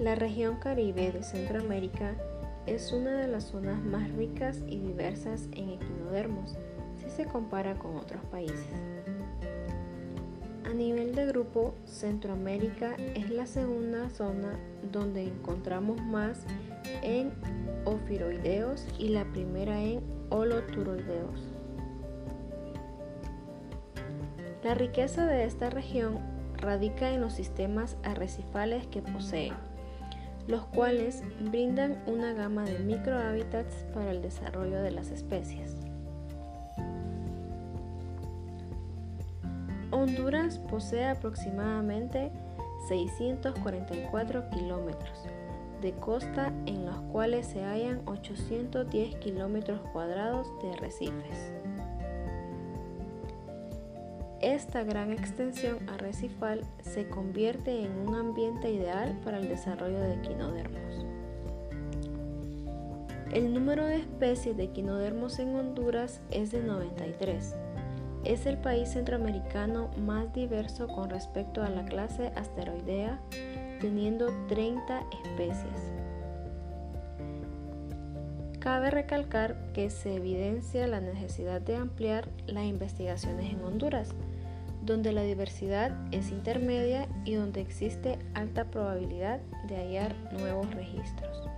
La región caribe de Centroamérica es una de las zonas más ricas y diversas en equinodermos si se compara con otros países. A nivel de grupo, Centroamérica es la segunda zona donde encontramos más en ofiroideos y la primera en holoturoideos. La riqueza de esta región radica en los sistemas arrecifales que posee, los cuales brindan una gama de microhábitats para el desarrollo de las especies. Honduras posee aproximadamente 644 kilómetros de costa en los cuales se hallan 810 kilómetros cuadrados de arrecifes. Esta gran extensión arrecifal se convierte en un ideal para el desarrollo de equinodermos. El número de especies de equinodermos en Honduras es de 93. Es el país centroamericano más diverso con respecto a la clase asteroidea, teniendo 30 especies. Cabe recalcar que se evidencia la necesidad de ampliar las investigaciones en Honduras, donde la diversidad es intermedia y donde existe alta probabilidad de hallar nuevos registros.